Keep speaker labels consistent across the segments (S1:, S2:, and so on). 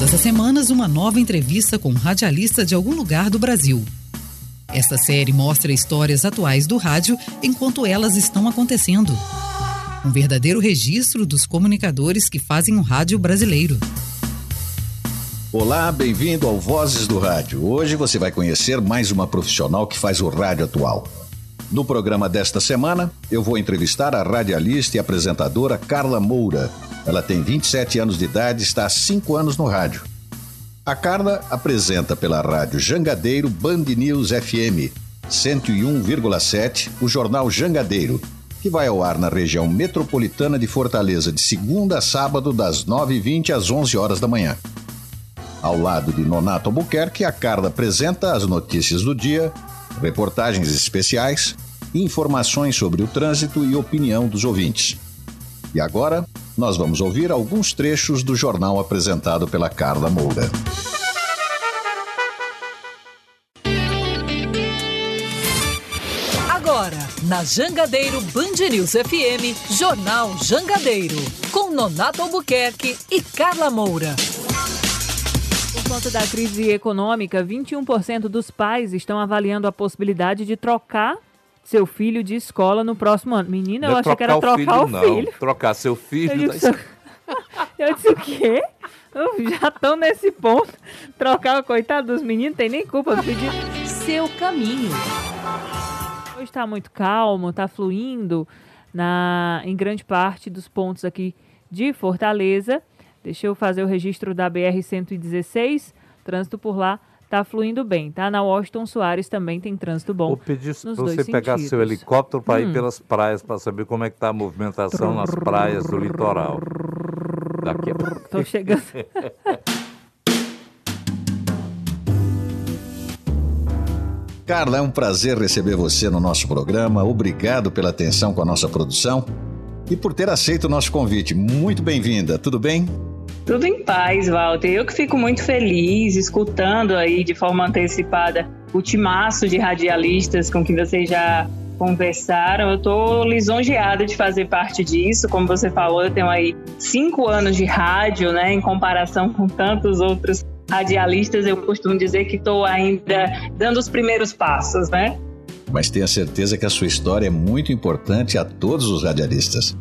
S1: Todas as semanas, uma nova entrevista com um radialista de algum lugar do Brasil. Esta série mostra histórias atuais do rádio enquanto elas estão acontecendo. Um verdadeiro registro dos comunicadores que fazem o rádio brasileiro.
S2: Olá, bem-vindo ao Vozes do Rádio. Hoje você vai conhecer mais uma profissional que faz o rádio atual. No programa desta semana, eu vou entrevistar a radialista e apresentadora Carla Moura ela tem 27 anos de idade e está há 5 anos no rádio. A Carla apresenta pela rádio Jangadeiro Band News FM 101,7 o jornal Jangadeiro, que vai ao ar na região metropolitana de Fortaleza de segunda a sábado das 9h20 às 11 horas da manhã. Ao lado de Nonato Albuquerque, a Carla apresenta as notícias do dia, reportagens especiais, informações sobre o trânsito e opinião dos ouvintes. E agora, nós vamos ouvir alguns trechos do jornal apresentado pela Carla Moura.
S1: Agora, na Jangadeiro Band News FM, Jornal Jangadeiro, com Nonato Albuquerque e Carla Moura.
S3: Por conta da crise econômica, 21% dos pais estão avaliando a possibilidade de trocar seu filho de escola no próximo ano. Menina, eu achei que era trocar o filho. O
S4: não,
S3: filho.
S4: trocar seu filho.
S3: Eu disse, eu disse o quê? Já estão nesse ponto. Trocar o coitado dos meninos, tem nem culpa do pedido.
S1: Seu caminho.
S3: Hoje está muito calmo, está fluindo na, em grande parte dos pontos aqui de Fortaleza. Deixa eu fazer o registro da BR-116. Trânsito por lá tá fluindo bem, tá? Na Washington Soares também tem trânsito bom.
S4: Vou pedir para você pegar sentidos. seu helicóptero para hum. ir pelas praias para saber como é que tá a movimentação nas praias do litoral.
S3: Daqui a... Tô chegando.
S2: Carla, é um prazer receber você no nosso programa. Obrigado pela atenção com a nossa produção e por ter aceito o nosso convite. Muito bem-vinda, tudo bem?
S5: Tudo em paz, Walter. Eu que fico muito feliz escutando aí de forma antecipada o timaço de radialistas com que vocês já conversaram. Eu estou lisonjeada de fazer parte disso. Como você falou, eu tenho aí cinco anos de rádio, né? Em comparação com tantos outros radialistas, eu costumo dizer que estou ainda dando os primeiros passos, né?
S2: Mas tenha certeza que a sua história é muito importante a todos os radialistas.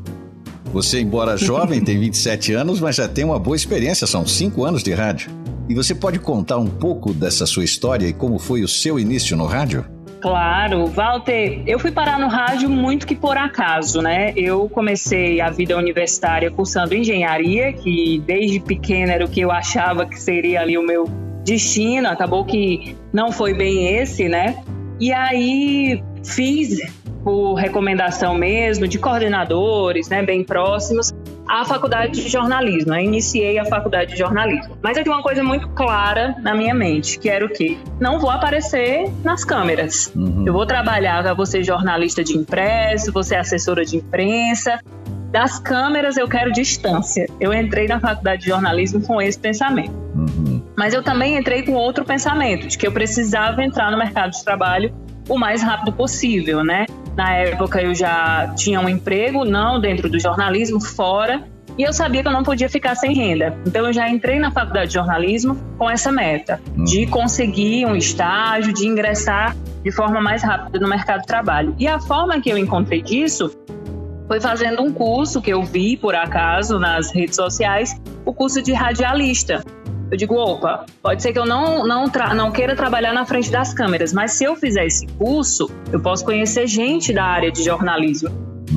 S2: Você, embora jovem, tem 27 anos, mas já tem uma boa experiência, são 5 anos de rádio. E você pode contar um pouco dessa sua história e como foi o seu início no rádio?
S5: Claro, Walter, eu fui parar no rádio muito que por acaso, né? Eu comecei a vida universitária cursando engenharia, que desde pequena era o que eu achava que seria ali o meu destino, acabou que não foi bem esse, né? E aí fiz por recomendação mesmo de coordenadores, né, bem próximos, a faculdade de jornalismo. Eu iniciei a faculdade de jornalismo. Mas eu tinha uma coisa muito clara na minha mente, que era o quê? Não vou aparecer nas câmeras. Uhum. Eu vou trabalhar, vou ser jornalista de impresso, vou ser assessora de imprensa. Das câmeras eu quero distância. Eu entrei na faculdade de jornalismo com esse pensamento. Uhum. Mas eu também entrei com outro pensamento, de que eu precisava entrar no mercado de trabalho o mais rápido possível, né? Na época eu já tinha um emprego, não dentro do jornalismo, fora, e eu sabia que eu não podia ficar sem renda. Então eu já entrei na faculdade de jornalismo com essa meta de uhum. conseguir um estágio, de ingressar de forma mais rápida no mercado de trabalho. E a forma que eu encontrei disso foi fazendo um curso que eu vi por acaso nas redes sociais, o curso de radialista. Eu digo, opa, pode ser que eu não, não, não queira trabalhar na frente das câmeras, mas se eu fizer esse curso, eu posso conhecer gente da área de jornalismo,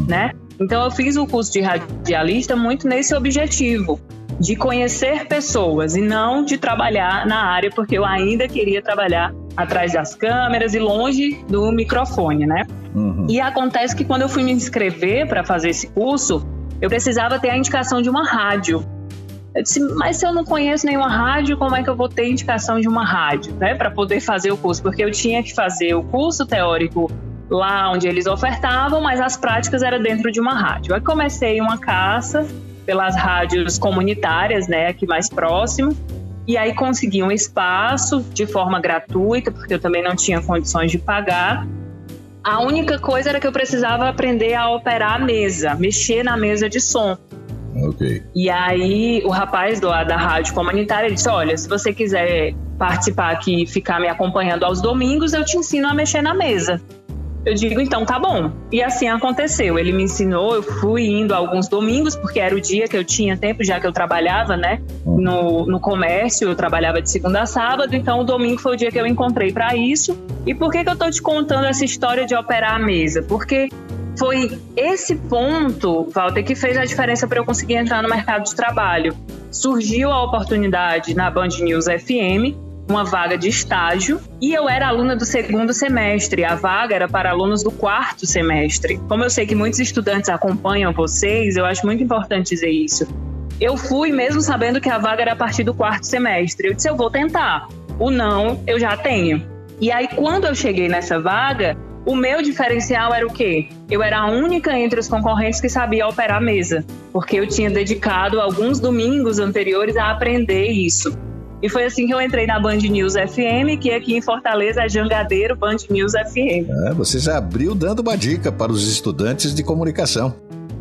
S5: né? Então eu fiz o curso de radialista muito nesse objetivo, de conhecer pessoas e não de trabalhar na área, porque eu ainda queria trabalhar atrás das câmeras e longe do microfone, né? Uhum. E acontece que quando eu fui me inscrever para fazer esse curso, eu precisava ter a indicação de uma rádio. Eu disse, mas se eu não conheço nenhuma rádio, como é que eu vou ter indicação de uma rádio, né, para poder fazer o curso? Porque eu tinha que fazer o curso teórico lá onde eles ofertavam, mas as práticas era dentro de uma rádio. Aí comecei uma caça pelas rádios comunitárias, né, aqui mais próximo, e aí consegui um espaço de forma gratuita, porque eu também não tinha condições de pagar. A única coisa era que eu precisava aprender a operar a mesa, mexer na mesa de som.
S2: Ok.
S5: E aí o rapaz do, da rádio comunitária disse: Olha, se você quiser participar aqui e ficar me acompanhando aos domingos, eu te ensino a mexer na mesa. Eu digo, então tá bom. E assim aconteceu. Ele me ensinou, eu fui indo alguns domingos, porque era o dia que eu tinha tempo, já que eu trabalhava, né? No, no comércio, eu trabalhava de segunda a sábado, então o domingo foi o dia que eu encontrei para isso. E por que, que eu tô te contando essa história de operar a mesa? Porque foi esse ponto, Walter, que fez a diferença para eu conseguir entrar no mercado de trabalho. Surgiu a oportunidade na Band News FM, uma vaga de estágio, e eu era aluna do segundo semestre. A vaga era para alunos do quarto semestre. Como eu sei que muitos estudantes acompanham vocês, eu acho muito importante dizer isso. Eu fui mesmo sabendo que a vaga era a partir do quarto semestre. Eu disse, eu vou tentar. O não, eu já tenho. E aí, quando eu cheguei nessa vaga, o meu diferencial era o quê? Eu era a única entre os concorrentes que sabia operar a mesa, porque eu tinha dedicado alguns domingos anteriores a aprender isso. E foi assim que eu entrei na Band News FM, que aqui em Fortaleza é Jangadeiro Band News FM.
S2: É, você já abriu dando uma dica para os estudantes de comunicação.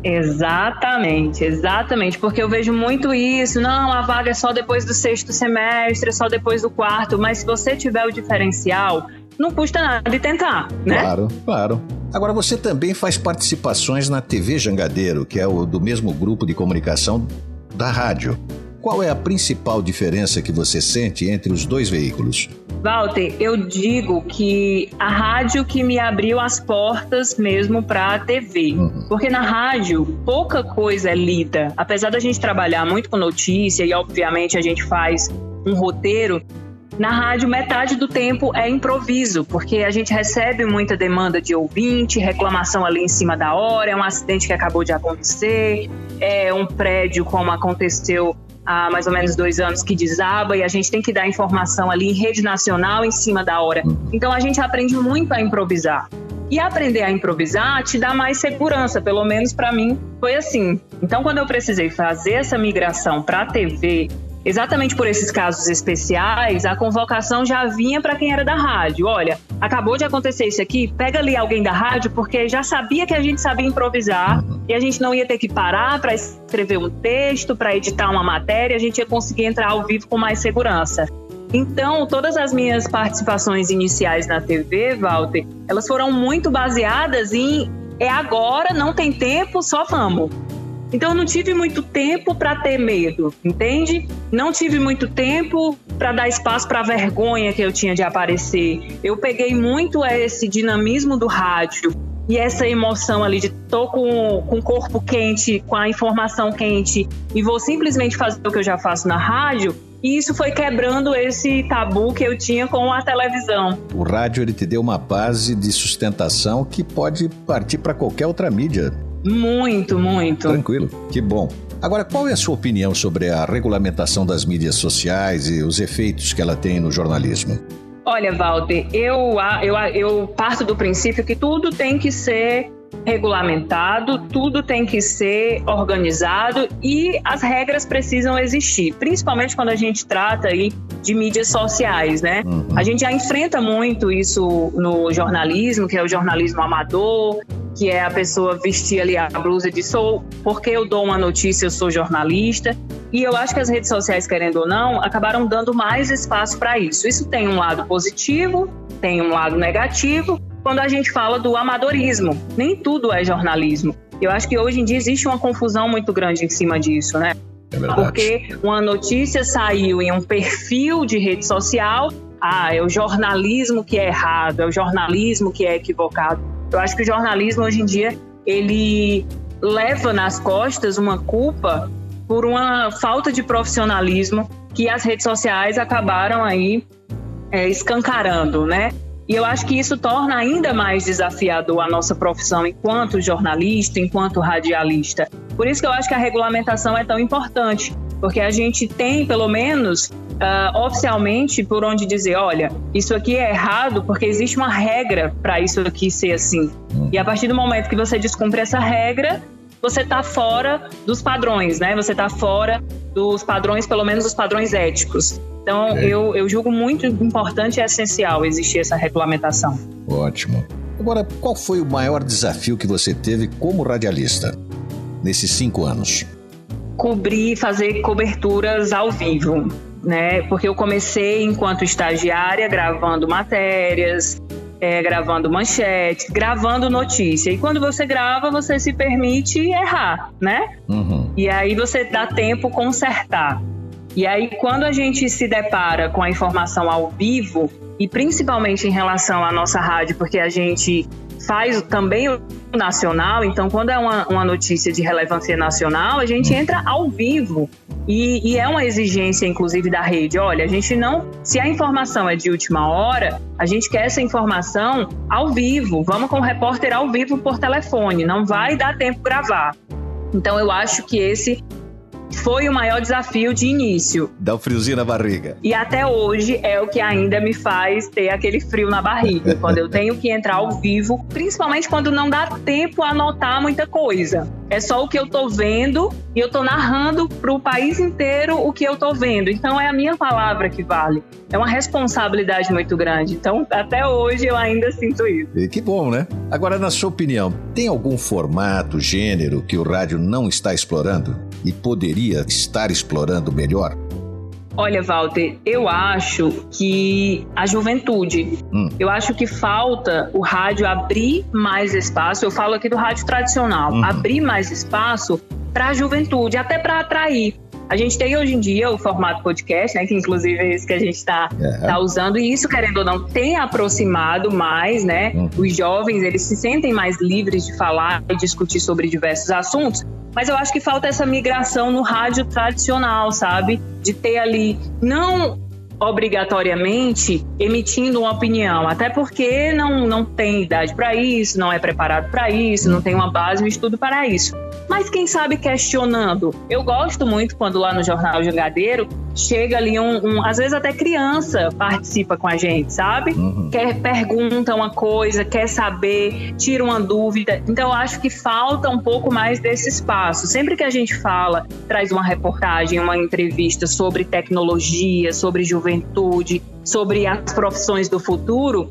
S5: Exatamente, exatamente, porque eu vejo muito isso. Não, a vaga é só depois do sexto semestre, é só depois do quarto, mas se você tiver o diferencial, não custa nada de tentar, né?
S2: Claro, claro. Agora, você também faz participações na TV Jangadeiro, que é o do mesmo grupo de comunicação da rádio. Qual é a principal diferença que você sente entre os dois veículos?
S5: Walter, eu digo que a rádio que me abriu as portas mesmo para a TV. Uhum. Porque na rádio pouca coisa é lida. Apesar da gente trabalhar muito com notícia e obviamente a gente faz um roteiro, na rádio, metade do tempo é improviso, porque a gente recebe muita demanda de ouvinte, reclamação ali em cima da hora, é um acidente que acabou de acontecer, é um prédio como aconteceu há mais ou menos dois anos que desaba e a gente tem que dar informação ali em rede nacional em cima da hora. Então a gente aprende muito a improvisar. E aprender a improvisar te dá mais segurança, pelo menos para mim foi assim. Então, quando eu precisei fazer essa migração para a TV, Exatamente por esses casos especiais, a convocação já vinha para quem era da rádio. Olha, acabou de acontecer isso aqui, pega ali alguém da rádio, porque já sabia que a gente sabia improvisar e a gente não ia ter que parar para escrever um texto, para editar uma matéria, a gente ia conseguir entrar ao vivo com mais segurança. Então, todas as minhas participações iniciais na TV, Walter, elas foram muito baseadas em é agora, não tem tempo, só vamos. Então eu não tive muito tempo para ter medo, entende? Não tive muito tempo para dar espaço para a vergonha que eu tinha de aparecer. Eu peguei muito esse dinamismo do rádio e essa emoção ali de tô com, com o corpo quente, com a informação quente e vou simplesmente fazer o que eu já faço na rádio. E isso foi quebrando esse tabu que eu tinha com a televisão.
S2: O rádio ele te deu uma base de sustentação que pode partir para qualquer outra mídia.
S5: Muito, muito.
S2: Tranquilo, que bom. Agora, qual é a sua opinião sobre a regulamentação das mídias sociais e os efeitos que ela tem no jornalismo?
S5: Olha, Walter, eu, eu, eu parto do princípio que tudo tem que ser regulamentado, tudo tem que ser organizado e as regras precisam existir, principalmente quando a gente trata aí de mídias sociais, né? Uhum. A gente já enfrenta muito isso no jornalismo, que é o jornalismo amador, que é a pessoa vestir ali a blusa de sou, porque eu dou uma notícia, eu sou jornalista. E eu acho que as redes sociais, querendo ou não, acabaram dando mais espaço para isso. Isso tem um lado positivo, tem um lado negativo, quando a gente fala do amadorismo. Nem tudo é jornalismo. Eu acho que hoje em dia existe uma confusão muito grande em cima disso, né?
S2: É
S5: Porque uma notícia saiu em um perfil de rede social, ah, é o jornalismo que é errado, é o jornalismo que é equivocado. Eu acho que o jornalismo hoje em dia ele leva nas costas uma culpa por uma falta de profissionalismo que as redes sociais acabaram aí é, escancarando, né? E eu acho que isso torna ainda mais desafiador a nossa profissão enquanto jornalista, enquanto radialista. Por isso que eu acho que a regulamentação é tão importante, porque a gente tem, pelo menos, uh, oficialmente, por onde dizer: olha, isso aqui é errado porque existe uma regra para isso aqui ser assim. E a partir do momento que você descumpre essa regra, você está fora dos padrões, né? Você está fora dos padrões, pelo menos dos padrões éticos. Então, é. eu, eu julgo muito importante e essencial existir essa regulamentação.
S2: Ótimo. Agora, qual foi o maior desafio que você teve como radialista nesses cinco anos?
S5: cobrir, fazer coberturas ao vivo, né? Porque eu comecei enquanto estagiária gravando matérias, é, gravando manchetes, gravando notícia. E quando você grava, você se permite errar, né? Uhum. E aí você dá tempo consertar. E aí, quando a gente se depara com a informação ao vivo, e principalmente em relação à nossa rádio, porque a gente faz também o nacional, então quando é uma, uma notícia de relevância nacional, a gente entra ao vivo. E, e, é uma exigência, inclusive, da rede. Olha, a gente não. Se a informação é de última hora, a gente quer essa informação ao vivo. Vamos com o repórter ao vivo por telefone. Não vai dar tempo gravar. Então, eu acho que esse foi o maior desafio de início.
S2: Dá um friozinho na barriga.
S5: E até hoje é o que ainda me faz ter aquele frio na barriga, quando eu tenho que entrar ao vivo, principalmente quando não dá tempo a anotar muita coisa. É só o que eu tô vendo e eu tô narrando para o país inteiro o que eu tô vendo. Então é a minha palavra que vale. É uma responsabilidade muito grande. Então até hoje eu ainda sinto isso.
S2: E que bom, né? Agora, na sua opinião, tem algum formato, gênero que o rádio não está explorando e poderia estar explorando melhor?
S5: Olha, Walter, eu acho que a juventude, hum. eu acho que falta o rádio abrir mais espaço. Eu falo aqui do rádio tradicional, uhum. abrir mais espaço para a juventude, até para atrair. A gente tem hoje em dia o formato podcast, né? Que inclusive é esse que a gente está uhum. tá usando, e isso, querendo ou não, tem aproximado mais, né? Uhum. Os jovens, eles se sentem mais livres de falar e discutir sobre diversos assuntos, mas eu acho que falta essa migração no rádio tradicional, sabe? De ter ali, não obrigatoriamente emitindo uma opinião, até porque não, não tem idade para isso, não é preparado para isso, não tem uma base, um estudo para isso mas quem sabe questionando. Eu gosto muito quando lá no Jornal Jangadeiro chega ali um, um, às vezes até criança participa com a gente, sabe? Uhum. Quer pergunta uma coisa, quer saber, tira uma dúvida. Então eu acho que falta um pouco mais desse espaço. Sempre que a gente fala, traz uma reportagem, uma entrevista sobre tecnologia, sobre juventude, sobre as profissões do futuro,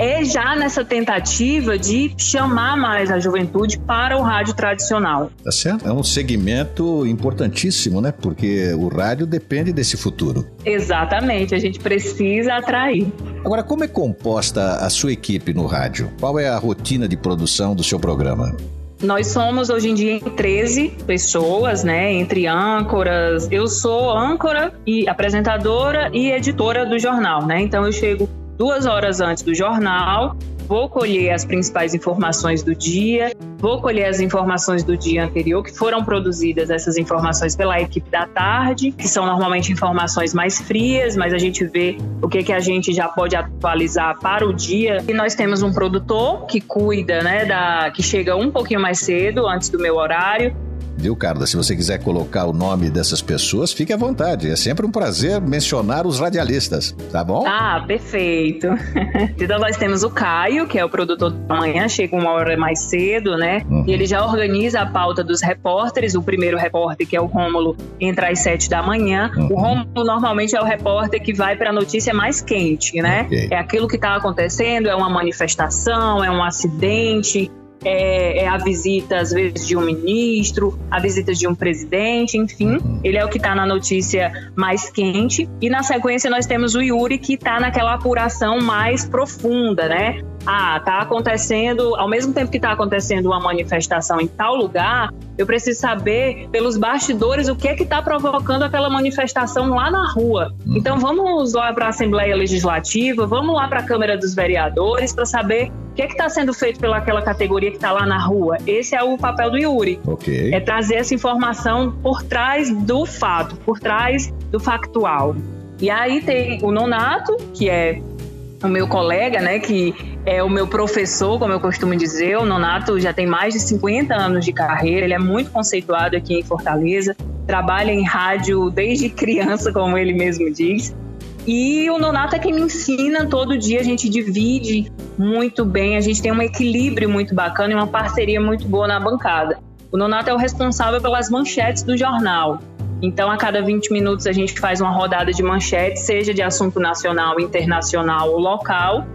S5: é já nessa tentativa de chamar mais a juventude para o rádio tradicional.
S2: Tá certo? É um segmento importantíssimo, né? Porque o rádio depende desse futuro.
S5: Exatamente, a gente precisa atrair.
S2: Agora, como é composta a sua equipe no rádio? Qual é a rotina de produção do seu programa?
S5: Nós somos hoje em dia em 13 pessoas, né? Entre âncoras. Eu sou âncora e apresentadora e editora do jornal, né? Então eu chego duas horas antes do jornal, vou colher as principais informações do dia, vou colher as informações do dia anterior, que foram produzidas essas informações pela equipe da tarde, que são normalmente informações mais frias, mas a gente vê o que, que a gente já pode atualizar para o dia. E nós temos um produtor que cuida, né, da, que chega um pouquinho mais cedo, antes do meu horário,
S2: Viu, Carla? Se você quiser colocar o nome dessas pessoas, fique à vontade. É sempre um prazer mencionar os radialistas, tá bom?
S5: Ah, perfeito. então nós temos o Caio, que é o produtor da manhã, chega uma hora mais cedo, né? Uhum. E ele já organiza a pauta dos repórteres. O primeiro repórter, que é o Rômulo, entra às sete da manhã. Uhum. O Rômulo normalmente é o repórter que vai para a notícia mais quente, né? Okay. É aquilo que está acontecendo, é uma manifestação, é um acidente, é, é, a visita, às vezes, de um ministro, a visita de um presidente, enfim. Uhum. Ele é o que está na notícia mais quente. E na sequência nós temos o Yuri, que está naquela apuração mais profunda, né? Ah, tá acontecendo, ao mesmo tempo que está acontecendo uma manifestação em tal lugar, eu preciso saber pelos bastidores o que é que está provocando aquela manifestação lá na rua. Uhum. Então vamos lá para a Assembleia Legislativa, vamos lá para a Câmara dos Vereadores para saber o que é que está sendo feito pelaquela categoria que está lá na rua. Esse é o papel do Yuri.
S2: Okay.
S5: É trazer essa informação por trás do fato, por trás do factual. E aí tem o Nonato, que é o meu colega, né, que é o meu professor, como eu costumo dizer. O Nonato já tem mais de 50 anos de carreira, ele é muito conceituado aqui em Fortaleza, trabalha em rádio desde criança, como ele mesmo diz. E o Nonato é quem me ensina todo dia, a gente divide muito bem, a gente tem um equilíbrio muito bacana e uma parceria muito boa na bancada. O Nonato é o responsável pelas manchetes do jornal. Então, a cada 20 minutos, a gente faz uma rodada de manchetes, seja de assunto nacional, internacional ou local.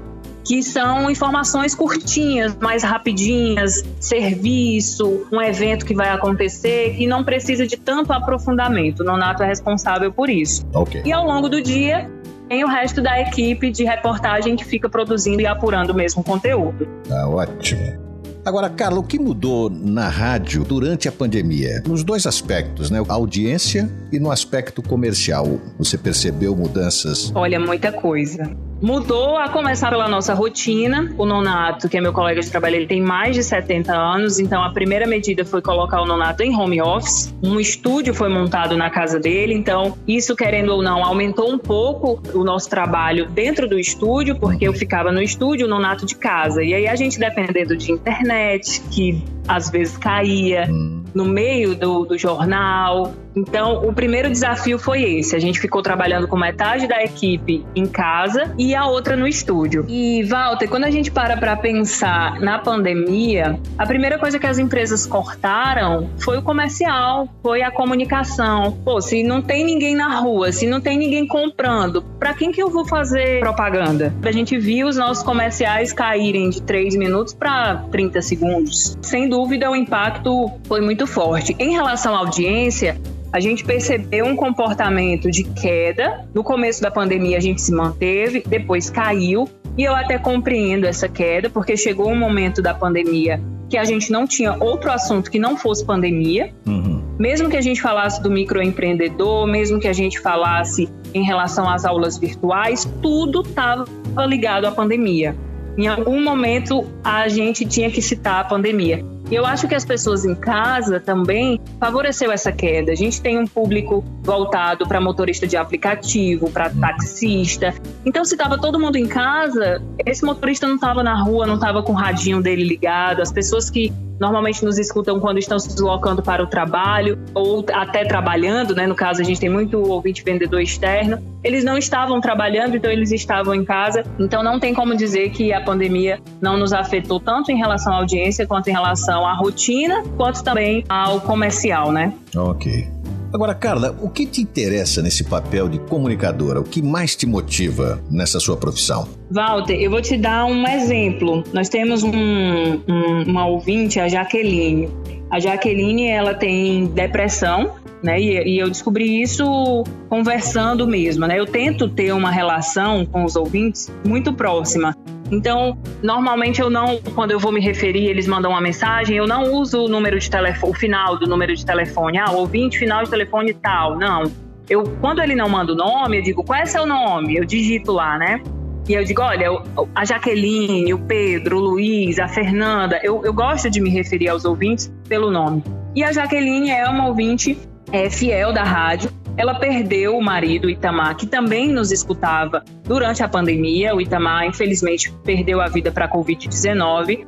S5: que são informações curtinhas, mais rapidinhas, serviço, um evento que vai acontecer, que não precisa de tanto aprofundamento. O Nonato é responsável por isso.
S2: Okay.
S5: E ao longo do dia, tem o resto da equipe de reportagem que fica produzindo e apurando o mesmo conteúdo.
S2: Tá ótimo. Agora, Carla, o que mudou na rádio durante a pandemia? Nos dois aspectos, né? Audiência e no aspecto comercial. Você percebeu mudanças?
S5: Olha, muita coisa. Mudou a começar pela nossa rotina. O Nonato, que é meu colega de trabalho, ele tem mais de 70 anos, então a primeira medida foi colocar o Nonato em home office. Um estúdio foi montado na casa dele, então isso, querendo ou não, aumentou um pouco o nosso trabalho dentro do estúdio, porque eu ficava no estúdio, o Nonato de casa. E aí a gente dependendo de internet, que às vezes caía no meio do, do jornal. Então, o primeiro desafio foi esse. A gente ficou trabalhando com metade da equipe em casa e a outra no estúdio. E, Walter, quando a gente para para pensar na pandemia, a primeira coisa que as empresas cortaram foi o comercial, foi a comunicação. Pô, se não tem ninguém na rua, se não tem ninguém comprando, para quem que eu vou fazer propaganda? A gente viu os nossos comerciais caírem de 3 minutos para 30 segundos. Sem dúvida, o impacto foi muito forte. Em relação à audiência, a gente percebeu um comportamento de queda. No começo da pandemia, a gente se manteve, depois caiu. E eu até compreendo essa queda, porque chegou um momento da pandemia que a gente não tinha outro assunto que não fosse pandemia. Uhum. Mesmo que a gente falasse do microempreendedor, mesmo que a gente falasse em relação às aulas virtuais, tudo estava ligado à pandemia. Em algum momento a gente tinha que citar a pandemia. E eu acho que as pessoas em casa também favoreceu essa queda. A gente tem um público voltado para motorista de aplicativo, para taxista. Então, se estava todo mundo em casa, esse motorista não estava na rua, não estava com o radinho dele ligado. As pessoas que normalmente nos escutam quando estão se deslocando para o trabalho ou até trabalhando, né? No caso, a gente tem muito ouvinte vendedor externo. Eles não estavam trabalhando, então eles estavam em casa. Então não tem como dizer que a pandemia não nos afetou tanto em relação à audiência quanto em relação à rotina, quanto também ao comercial, né?
S2: Ok. Agora, Carla, o que te interessa nesse papel de comunicadora? O que mais te motiva nessa sua profissão?
S5: Walter, eu vou te dar um exemplo. Nós temos um, um, uma ouvinte, a Jaqueline. A Jaqueline, ela tem depressão, né? E, e, eu descobri isso conversando mesmo, né? Eu tento ter uma relação com os ouvintes muito próxima. Então, normalmente eu não, quando eu vou me referir, eles mandam uma mensagem, eu não uso o número de telefone, o final do número de telefone, ah, ouvinte, final de telefone tal, não. Eu, quando ele não manda o nome, eu digo, qual é seu nome? Eu digito lá, né? E eu digo, olha, a Jaqueline, o Pedro, o Luiz, a Fernanda, eu, eu gosto de me referir aos ouvintes pelo nome. E a Jaqueline é uma ouvinte é, fiel da rádio, ela perdeu o marido, Itamar, que também nos escutava durante a pandemia. O Itamar, infelizmente, perdeu a vida para a Covid-19.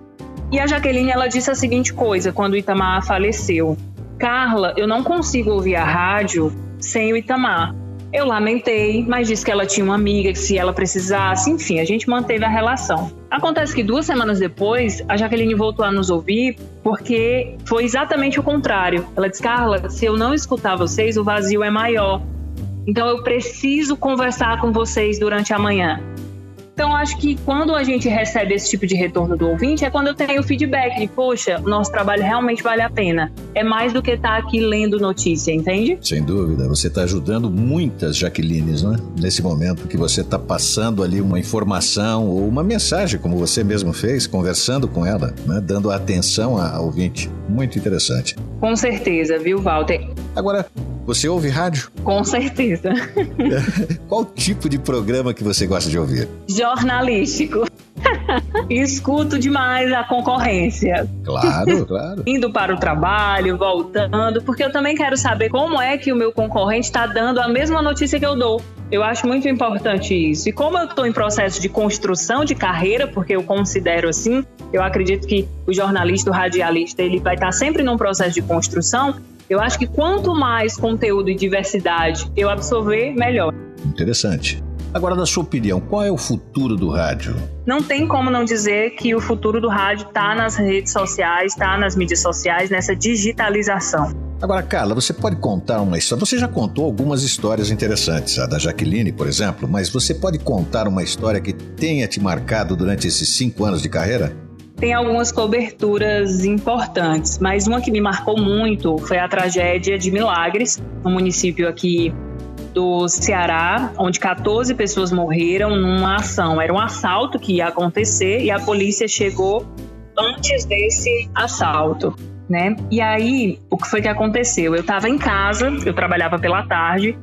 S5: E a Jaqueline, ela disse a seguinte coisa quando o Itamar faleceu. Carla, eu não consigo ouvir a rádio sem o Itamar. Eu lamentei, mas disse que ela tinha uma amiga que se ela precisasse, enfim, a gente manteve a relação. Acontece que duas semanas depois, a Jaqueline voltou a nos ouvir porque foi exatamente o contrário. Ela disse: Carla, se eu não escutar vocês, o vazio é maior. Então eu preciso conversar com vocês durante a manhã. Então, acho que quando a gente recebe esse tipo de retorno do ouvinte, é quando eu tenho o feedback de, poxa, o nosso trabalho realmente vale a pena. É mais do que estar tá aqui lendo notícia, entende?
S2: Sem dúvida. Você está ajudando muitas Jaquelines, né? Nesse momento que você está passando ali uma informação ou uma mensagem, como você mesmo fez, conversando com ela, né? dando atenção ao ouvinte. Muito interessante.
S5: Com certeza, viu, Walter?
S2: Agora, você ouve rádio?
S5: Com certeza.
S2: Qual tipo de programa que você gosta de ouvir?
S5: Jornalístico. Escuto demais a concorrência.
S2: Claro, claro.
S5: Indo para o trabalho, voltando, porque eu também quero saber como é que o meu concorrente está dando a mesma notícia que eu dou. Eu acho muito importante isso. E como eu estou em processo de construção de carreira, porque eu considero assim, eu acredito que o jornalista, o radialista, ele vai estar sempre num processo de construção. Eu acho que quanto mais conteúdo e diversidade eu absorver, melhor.
S2: Interessante. Agora, na sua opinião, qual é o futuro do rádio?
S5: Não tem como não dizer que o futuro do rádio está nas redes sociais, está nas mídias sociais, nessa digitalização.
S2: Agora, Carla, você pode contar uma história? Você já contou algumas histórias interessantes, a da Jaqueline, por exemplo, mas você pode contar uma história que tenha te marcado durante esses cinco anos de carreira?
S5: Tem algumas coberturas importantes, mas uma que me marcou muito foi a tragédia de Milagres, no município aqui do Ceará, onde 14 pessoas morreram numa ação. Era um assalto que ia acontecer e a polícia chegou antes desse assalto né? E aí, o que foi que aconteceu? Eu estava em casa, eu trabalhava pela tarde,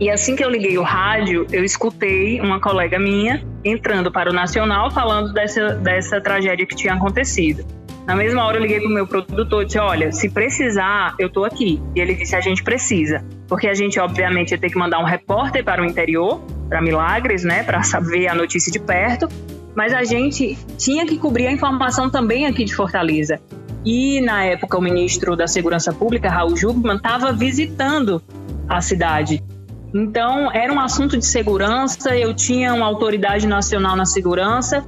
S5: e assim que eu liguei o rádio, eu escutei uma colega minha entrando para o Nacional falando dessa, dessa tragédia que tinha acontecido. Na mesma hora eu liguei pro meu produtor e disse, olha, se precisar, eu tô aqui. E ele disse, a gente precisa. Porque a gente, obviamente, ia ter que mandar um repórter para o interior, para Milagres, né, para saber a notícia de perto. Mas a gente tinha que cobrir a informação também aqui de Fortaleza. E na época o ministro da Segurança Pública, Raul Jugman, estava visitando a cidade. Então era um assunto de segurança, eu tinha uma autoridade nacional na segurança.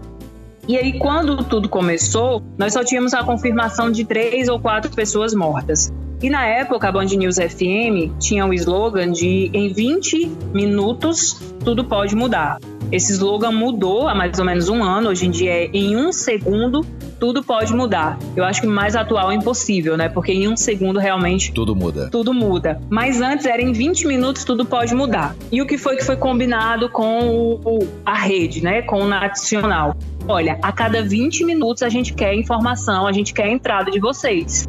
S5: E aí, quando tudo começou, nós só tínhamos a confirmação de três ou quatro pessoas mortas. E na época, a Band News FM tinha o slogan de em 20 minutos tudo pode mudar. Esse slogan mudou há mais ou menos um ano, hoje em dia é em um segundo tudo pode mudar. Eu acho que mais atual é impossível, né? Porque em um segundo realmente
S2: tudo muda.
S5: Tudo muda. Mas antes era em 20 minutos tudo pode mudar. E o que foi que foi combinado com o, a rede, né? Com o nacional. Olha, a cada 20 minutos a gente quer informação, a gente quer a entrada de vocês.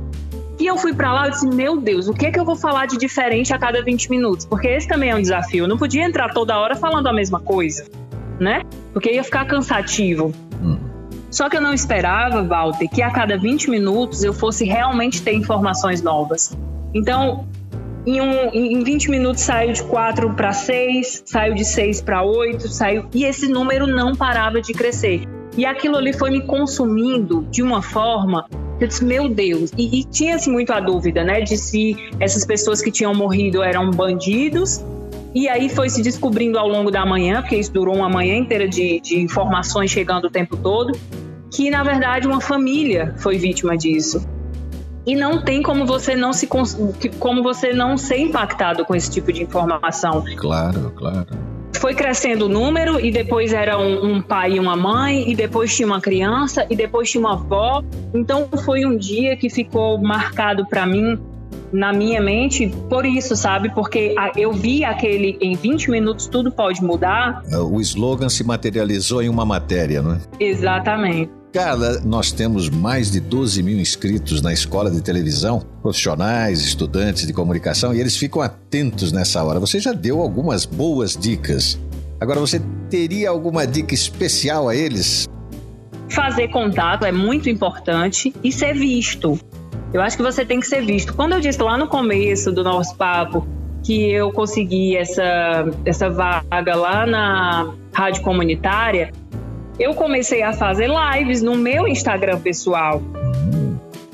S5: E eu fui para lá e disse: Meu Deus, o que é que eu vou falar de diferente a cada 20 minutos? Porque esse também é um desafio. Eu não podia entrar toda hora falando a mesma coisa, né? Porque ia ficar cansativo. Hum. Só que eu não esperava, Walter, que a cada 20 minutos eu fosse realmente ter informações novas. Então, em, um, em 20 minutos saiu de 4 para 6, saiu de 6 para 8, saiu. E esse número não parava de crescer. E aquilo ali foi me consumindo de uma forma eu disse, meu Deus. E, e tinha-se muito a dúvida, né, de se essas pessoas que tinham morrido eram bandidos. E aí foi se descobrindo ao longo da manhã, porque isso durou uma manhã inteira de, de informações chegando o tempo todo, que na verdade uma família foi vítima disso. E não tem como você não se como você não ser impactado com esse tipo de informação.
S2: Claro, claro.
S5: Foi crescendo o número e depois era um, um pai e uma mãe e depois tinha uma criança e depois tinha uma avó. Então foi um dia que ficou marcado para mim na minha mente por isso, sabe? Porque eu vi aquele em 20 minutos tudo pode mudar.
S2: O slogan se materializou em uma matéria, não é?
S5: Exatamente.
S2: Carla, nós temos mais de 12 mil inscritos na escola de televisão, profissionais, estudantes de comunicação, e eles ficam atentos nessa hora. Você já deu algumas boas dicas. Agora, você teria alguma dica especial a eles?
S5: Fazer contato é muito importante e ser visto. Eu acho que você tem que ser visto. Quando eu disse lá no começo do nosso papo que eu consegui essa, essa vaga lá na rádio comunitária, eu comecei a fazer lives no meu Instagram pessoal.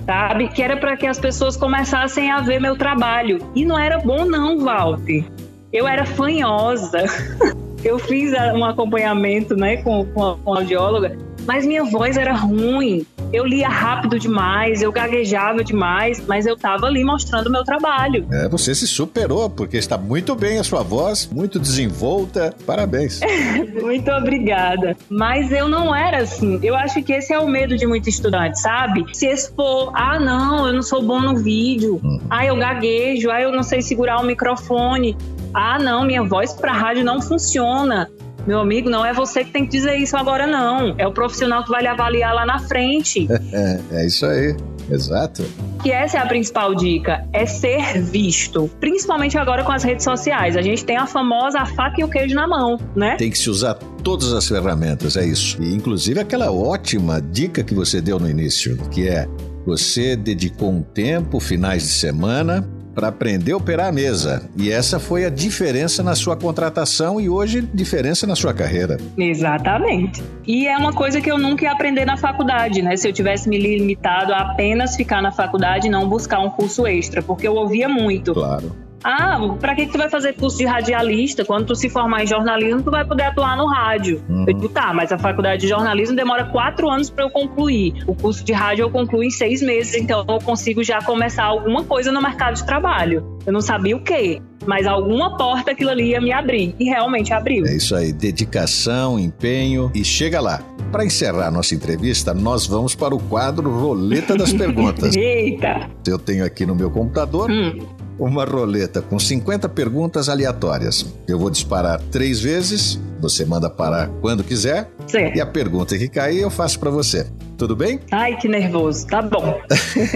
S5: Sabe? Que era para que as pessoas começassem a ver meu trabalho. E não era bom, não, Walter. Eu era fanhosa. eu fiz um acompanhamento né, com, com a, com a audióloga, mas minha voz era ruim eu lia rápido demais, eu gaguejava demais, mas eu tava ali mostrando o meu trabalho.
S2: É, você se superou, porque está muito bem a sua voz, muito desenvolta. Parabéns.
S5: muito obrigada. Mas eu não era assim. Eu acho que esse é o medo de muito estudante, sabe? Se expor, ah, não, eu não sou bom no vídeo. Uhum. Ah, eu gaguejo, ah, eu não sei segurar o microfone. Ah, não, minha voz para rádio não funciona. Meu amigo, não é você que tem que dizer isso agora, não. É o profissional que vai lhe avaliar lá na frente.
S2: é, isso aí. Exato.
S5: Que essa é a principal dica, é ser visto. Principalmente agora com as redes sociais. A gente tem a famosa faca e o queijo na mão, né?
S2: Tem que se usar todas as ferramentas, é isso. E inclusive aquela ótima dica que você deu no início, que é você dedicou um tempo, finais de semana, para aprender a operar a mesa. E essa foi a diferença na sua contratação e hoje diferença na sua carreira.
S5: Exatamente. E é uma coisa que eu nunca ia aprender na faculdade, né? Se eu tivesse me limitado a apenas ficar na faculdade e não buscar um curso extra, porque eu ouvia muito.
S2: Claro.
S5: Ah, para que, que tu vai fazer curso de radialista? Quando tu se formar em jornalismo, tu vai poder atuar no rádio. Uhum. Eu digo, tá, mas a faculdade de jornalismo demora quatro anos para eu concluir. O curso de rádio eu concluo em seis meses, então eu consigo já começar alguma coisa no mercado de trabalho. Eu não sabia o quê, mas alguma porta aquilo ali ia me abrir. E realmente abriu.
S2: É isso aí, dedicação, empenho e chega lá. Para encerrar nossa entrevista, nós vamos para o quadro Roleta das Perguntas.
S5: Eita!
S2: Eu tenho aqui no meu computador hum uma roleta com 50 perguntas aleatórias. Eu vou disparar três vezes, você manda parar quando quiser.
S5: Sim.
S2: E a pergunta que cair eu faço para você. Tudo bem?
S5: Ai, que nervoso. Tá bom.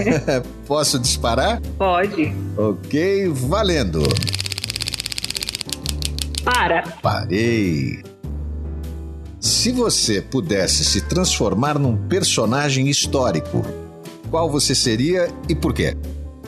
S2: Posso disparar?
S5: Pode.
S2: Ok, valendo.
S5: Para.
S2: Parei. Se você pudesse se transformar num personagem histórico, qual você seria e por quê?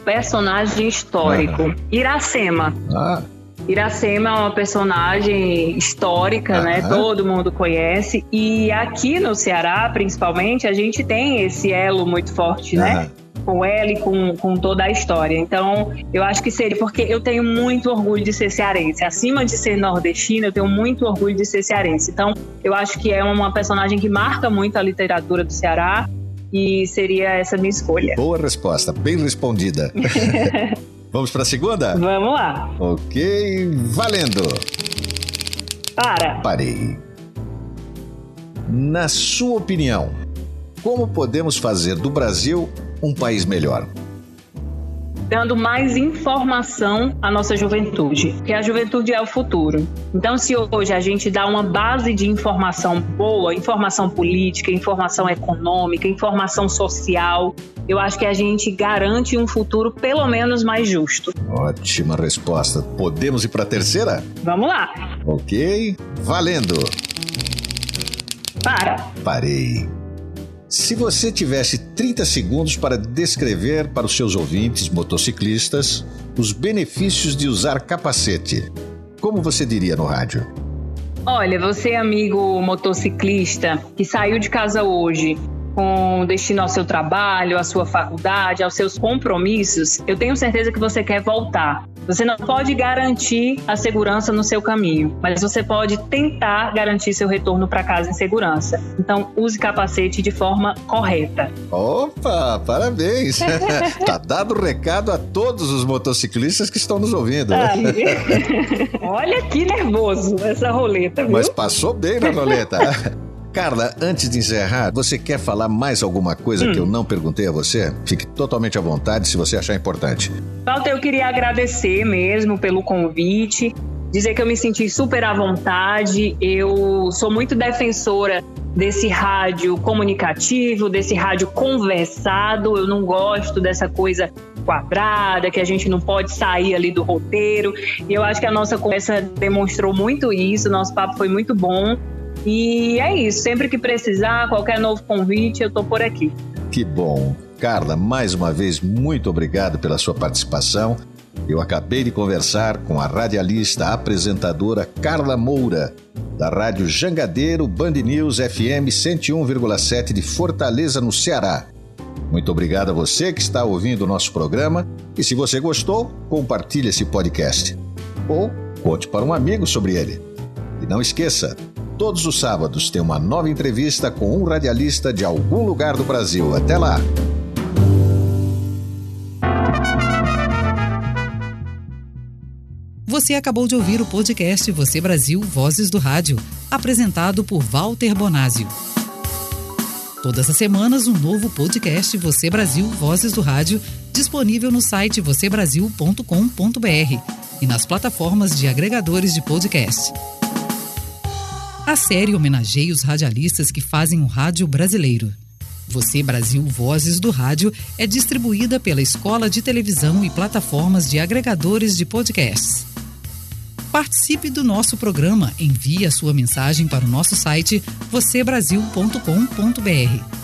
S5: Personagem histórico. Iracema.
S2: Ah.
S5: Iracema é uma personagem histórica, né? Todo mundo conhece. E aqui no Ceará, principalmente, a gente tem esse elo muito forte, né? Com ela e com, com toda a história. Então, eu acho que seria, porque eu tenho muito orgulho de ser cearense. Acima de ser nordestina, eu tenho muito orgulho de ser cearense. Então, eu acho que é uma personagem que marca muito a literatura do Ceará e seria essa minha escolha.
S2: Boa resposta, bem respondida. Vamos para a segunda?
S5: Vamos lá.
S2: Ok, valendo.
S5: Para.
S2: Parei. Na sua opinião, como podemos fazer do Brasil um país melhor?
S5: Dando mais informação à nossa juventude, porque a juventude é o futuro. Então, se hoje a gente dá uma base de informação boa, informação política, informação econômica, informação social, eu acho que a gente garante um futuro pelo menos mais justo.
S2: Ótima resposta. Podemos ir para a terceira?
S5: Vamos lá.
S2: Ok, valendo.
S5: Para.
S2: Parei. Se você tivesse 30 segundos para descrever para os seus ouvintes motociclistas os benefícios de usar capacete, como você diria no rádio?
S5: Olha, você, amigo motociclista que saiu de casa hoje com destino ao seu trabalho, à sua faculdade, aos seus compromissos, eu tenho certeza que você quer voltar. Você não pode garantir a segurança no seu caminho, mas você pode tentar garantir seu retorno para casa em segurança. Então, use capacete de forma correta.
S2: Opa, parabéns! tá dado o recado a todos os motociclistas que estão nos ouvindo.
S5: Olha que nervoso essa roleta, viu?
S2: Mas passou bem na roleta. Carla, antes de encerrar, você quer falar mais alguma coisa hum. que eu não perguntei a você? Fique totalmente à vontade se você achar importante.
S5: Walter, eu queria agradecer mesmo pelo convite, dizer que eu me senti super à vontade. Eu sou muito defensora desse rádio comunicativo, desse rádio conversado. Eu não gosto dessa coisa quadrada, que a gente não pode sair ali do roteiro. E eu acho que a nossa conversa demonstrou muito isso, nosso papo foi muito bom. E é isso. Sempre que precisar, qualquer novo convite, eu tô por aqui.
S2: Que bom. Carla, mais uma vez, muito obrigado pela sua participação. Eu acabei de conversar com a radialista apresentadora Carla Moura, da Rádio Jangadeiro Band News FM 101,7 de Fortaleza, no Ceará. Muito obrigado a você que está ouvindo o nosso programa e se você gostou, compartilhe esse podcast. Ou conte para um amigo sobre ele. E não esqueça, Todos os sábados tem uma nova entrevista com um radialista de algum lugar do Brasil. Até lá!
S1: Você acabou de ouvir o podcast Você Brasil Vozes do Rádio, apresentado por Walter Bonásio. Todas as semanas, um novo podcast Você Brasil Vozes do Rádio, disponível no site vocêbrasil.com.br e nas plataformas de agregadores de podcast. A série homenageia os radialistas que fazem o rádio brasileiro. Você Brasil Vozes do Rádio é distribuída pela Escola de Televisão e plataformas de agregadores de podcasts. Participe do nosso programa, envie a sua mensagem para o nosso site vocêbrasil.com.br